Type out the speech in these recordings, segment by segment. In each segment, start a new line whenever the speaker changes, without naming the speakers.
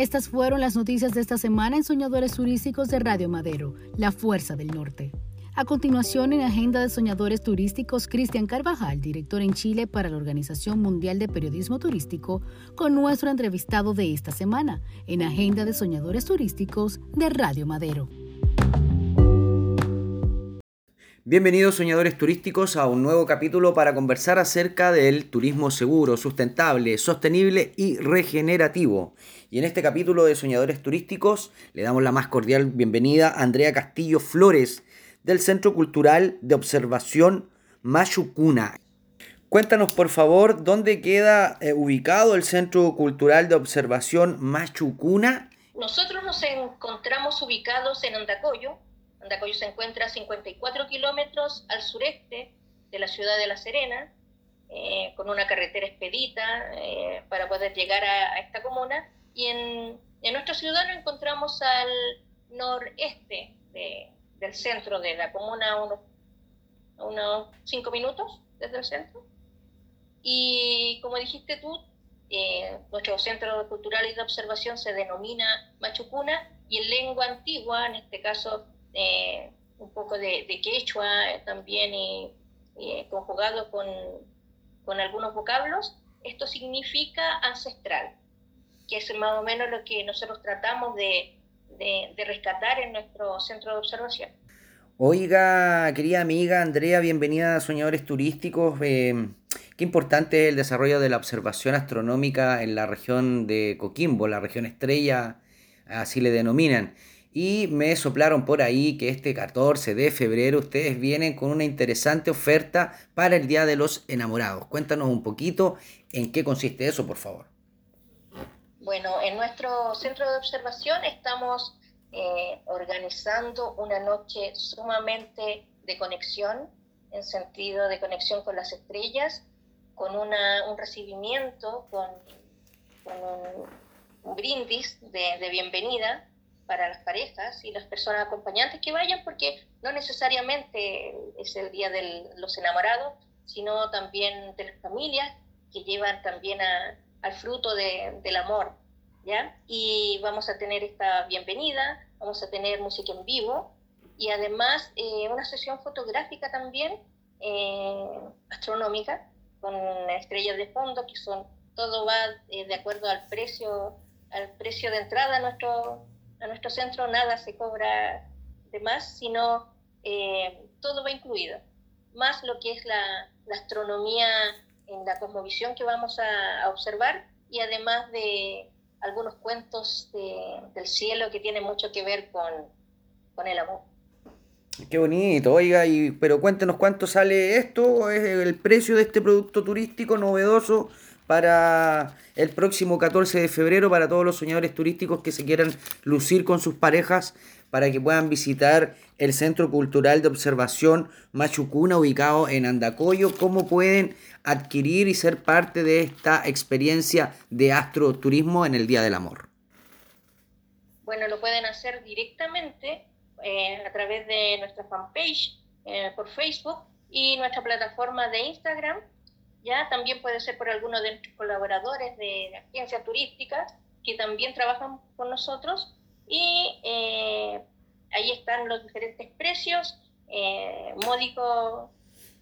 Estas fueron las noticias de esta semana en Soñadores Turísticos de Radio Madero, La Fuerza del Norte. A continuación, en Agenda de Soñadores Turísticos, Cristian Carvajal, director en Chile para la Organización Mundial de Periodismo Turístico, con nuestro entrevistado de esta semana, en Agenda de Soñadores Turísticos de Radio Madero.
Bienvenidos soñadores turísticos a un nuevo capítulo para conversar acerca del turismo seguro, sustentable, sostenible y regenerativo. Y en este capítulo de Soñadores Turísticos le damos la más cordial bienvenida a Andrea Castillo Flores del Centro Cultural de Observación Machucuna. Cuéntanos por favor dónde queda eh, ubicado el Centro Cultural de Observación Machucuna.
Nosotros nos encontramos ubicados en Andacoyo, Andacoyo se encuentra a 54 kilómetros al sureste de la ciudad de La Serena, eh, con una carretera expedita eh, para poder llegar a, esta comuna. Y en, nuestra ciudad nos encontramos al noreste del centro de la comuna, a unos, unos cinco minutos desde el centro. Y como dijiste tú, eh, nuestro centro cultural y de observación se denomina Machucuna y en lengua antigua, en este caso eh, un poco de, quechua eh, también y, eh, conjugado con, con, algunos vocablos, esto significa ancestral, que es más o menos lo que nosotros tratamos de, de, rescatar en nuestro centro de observación.
Oiga, querida amiga Andrea, bienvenida a Soñadores Turísticos. qué importante es el desarrollo de la observación astronómica en la región de Coquimbo, la región estrella, así le denominan. Y me soplaron por ahí que este 14 de febrero ustedes vienen con una interesante oferta para el Día de los Enamorados. Cuéntanos un poquito en qué consiste eso, por favor.
Bueno, en nuestro centro de observación estamos eh, organizando una noche sumamente de conexión, en sentido de conexión con las estrellas, con una, un recibimiento, con, un, brindis de, de bienvenida para las parejas y las personas acompañantes que vayan, porque no necesariamente es el día de los enamorados, sino también de las familias que llevan también al fruto del amor. ¿ya? Y vamos a tener esta bienvenida, vamos a tener música en vivo y además eh, una sesión fotográfica también eh, astronómica con estrellas de fondo que son todo va eh, de acuerdo al precio al precio de entrada a nuestro a nuestro centro nada se cobra de más, sino eh, todo va incluido, más lo que es la, astronomía en la cosmovisión que vamos a, observar y además de algunos cuentos del cielo que tienen mucho que ver con, con el amor.
Qué bonito, oiga, y, pero cuéntenos cuánto sale esto, es el precio de este producto turístico novedoso para el próximo 14 de febrero para todos los soñadores turísticos que se quieran lucir con sus parejas para que puedan visitar el Centro Cultural de Observación Machucuna ubicado en Andacoyo, cómo pueden adquirir y ser parte de esta experiencia de astroturismo en el Día del Amor.
Bueno, lo pueden hacer directamente eh, a través de nuestra fanpage eh, por Facebook y nuestra plataforma de Instagram ya también puede ser por alguno de nuestros colaboradores de agencias turísticas que también trabajan con nosotros y eh, ahí están los diferentes precios, eh, módico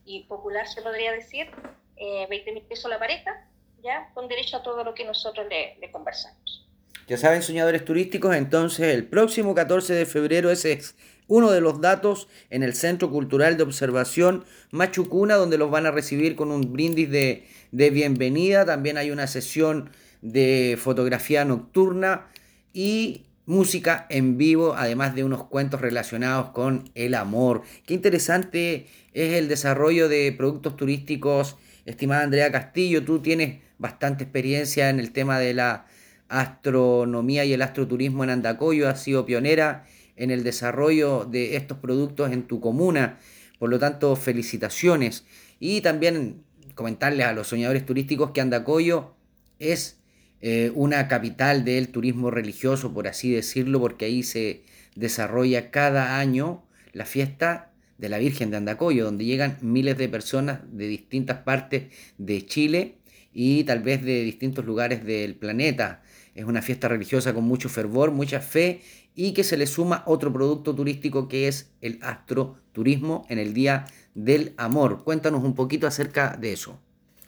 y popular se podría decir, eh, 20 mil pesos la pareja, ya con derecho a todo lo que nosotros le, le conversamos.
Ya saben, soñadores turísticos, entonces el próximo 14 de febrero ese es uno de los datos en el Centro Cultural de Observación Machucuna, donde los van a recibir con un brindis de, bienvenida. También hay una sesión de fotografía nocturna y música en vivo, además de unos cuentos relacionados con el amor. Qué interesante es el desarrollo de productos turísticos. Estimada Andrea Castillo, tú tienes bastante experiencia en el tema de la astronomía y el astroturismo en Andacoyo, has sido pionera en el desarrollo de estos productos en tu comuna. Por lo tanto, felicitaciones. Y también comentarles a los soñadores turísticos que Andacoyo es eh, una capital del turismo religioso, por así decirlo, porque ahí se desarrolla cada año la fiesta de la Virgen de Andacoyo, donde llegan miles de personas de distintas partes de Chile y tal vez de distintos lugares del planeta. es una fiesta religiosa con mucho fervor, mucha fe y que se le suma otro producto turístico que es el astroturismo en el Día del Amor. Cuéntanos un poquito acerca de eso.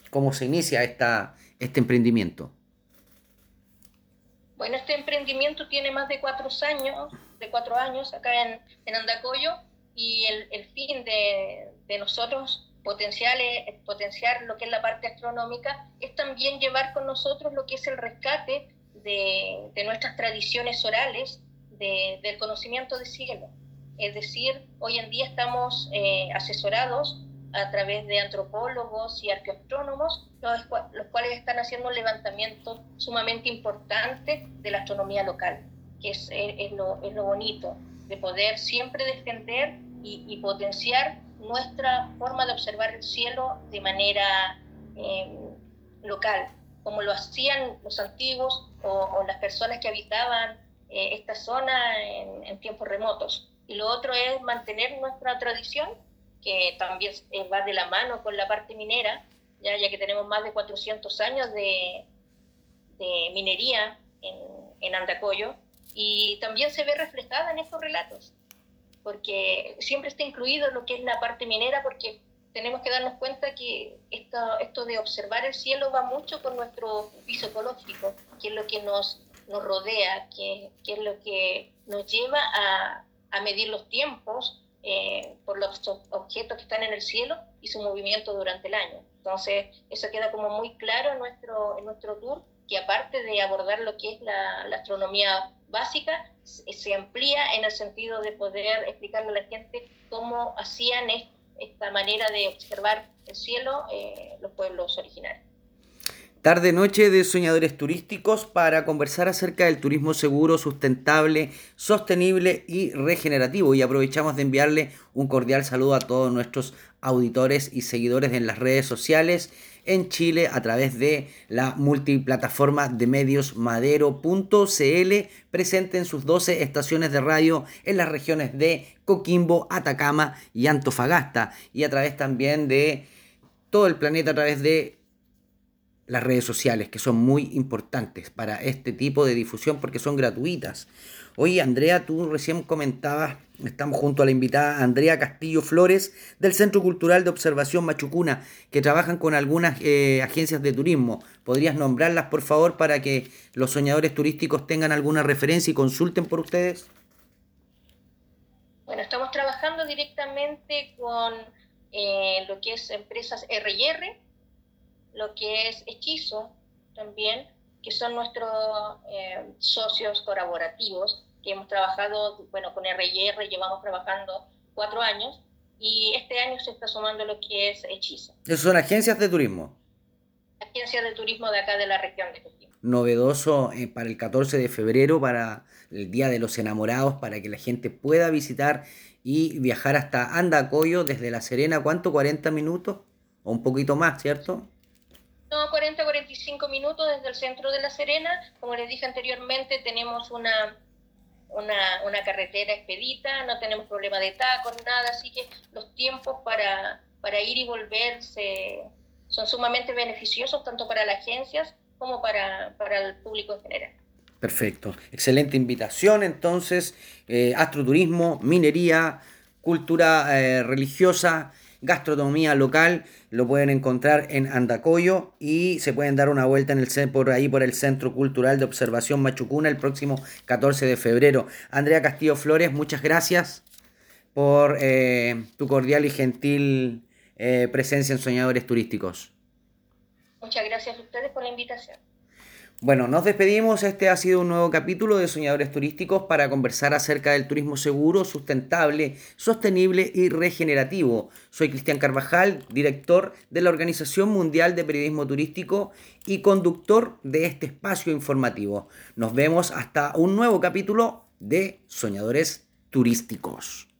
¿Cómo se inicia esta, este emprendimiento?
Bueno, este emprendimiento tiene más de cuatro años, de cuatro años acá en, en Andacoyo y el, el fin de, de nosotros potenciales, potenciar lo que es la parte astronómica, es también llevar con nosotros lo que es el rescate de, de nuestras tradiciones orales, de, del conocimiento de cielo. Es decir, hoy en día estamos eh, asesorados a través de antropólogos y arqueoastrónomos, los, cuales están haciendo un levantamiento sumamente importante de la astronomía local, que es, lo, es lo bonito, de poder siempre defender y, potenciar nuestra forma de observar el cielo de manera eh, local, como lo hacían los antiguos o las personas que habitaban eh, esta zona en, en, tiempos remotos. Y lo otro es mantener nuestra tradición, que también eh, va de la mano con la parte minera, ya, ya que tenemos más de 400 años de, de minería en, en Andacoyo, y también se ve reflejada en estos relatos porque siempre está incluido lo que es la parte minera, porque tenemos que darnos cuenta que esto, esto de observar el cielo va mucho con nuestro piso ecológico, que es lo que nos, nos rodea, que, es lo que nos lleva a, a medir los tiempos eh, por los objetos que están en el cielo y su movimiento durante el año. Entonces, eso queda como muy claro en nuestro, en nuestro tour, que aparte de abordar lo que es la, la astronomía básica, se amplía en el sentido de poder explicarle a la gente cómo hacían esta manera de observar el cielo eh, los pueblos originarios.
Tarde noche de soñadores turísticos para conversar acerca del turismo seguro, sustentable, sostenible y regenerativo. Y aprovechamos de enviarle un cordial saludo a todos nuestros auditores y seguidores en las redes sociales en Chile a través de la multiplataforma de medios madero.cl, presente en sus 12 estaciones de radio en las regiones de Coquimbo, Atacama y Antofagasta, y a través también de todo el planeta a través de las redes sociales, que son muy importantes para este tipo de difusión porque son gratuitas. Oye, Andrea, tú recién comentabas, estamos junto a la invitada Andrea Castillo Flores del Centro Cultural de Observación Machucuna, que trabajan con algunas eh, agencias de turismo. ¿Podrías nombrarlas, por favor, para que los soñadores turísticos tengan alguna referencia y consulten por ustedes?
Bueno, estamos trabajando directamente con eh, lo que es empresas RR, lo que es Hechizo también, que son nuestros eh, socios colaborativos, que hemos trabajado, bueno, con RR llevamos trabajando cuatro años, y este año se está sumando lo que es Hechizo.
¿Esas son agencias de turismo?
Agencias de turismo de acá de la región de Coquimbo.
Novedoso eh, para el 14 de febrero, para el Día de los Enamorados, para que la gente pueda visitar y viajar hasta Andacoyo desde La Serena, ¿cuánto? ¿40 minutos? O un poquito más, ¿cierto?
No, 40, 45 minutos desde el centro de La Serena. Como les dije anteriormente, tenemos una, una, una carretera expedita, no tenemos problema de tacos, nada, así que los tiempos para, para ir y volver se, son sumamente beneficiosos tanto para las agencias como para, para el público en general.
Perfecto, excelente invitación entonces, eh, astroturismo, minería, cultura eh, religiosa, gastronomía local, lo pueden encontrar en Andacoyo y se pueden dar una vuelta en el por ahí por el Centro Cultural de Observación Machucuna el próximo 14 de febrero. Andrea Castillo Flores, muchas gracias por eh, tu cordial y gentil eh, presencia en Soñadores Turísticos.
Muchas gracias a ustedes por la invitación.
Bueno, nos despedimos. Este ha sido un nuevo capítulo de Soñadores Turísticos para conversar acerca del turismo seguro, sustentable, sostenible y regenerativo. Soy Cristian Carvajal, director de la Organización Mundial de Periodismo Turístico y conductor de este espacio informativo. Nos vemos hasta un nuevo capítulo de Soñadores Turísticos.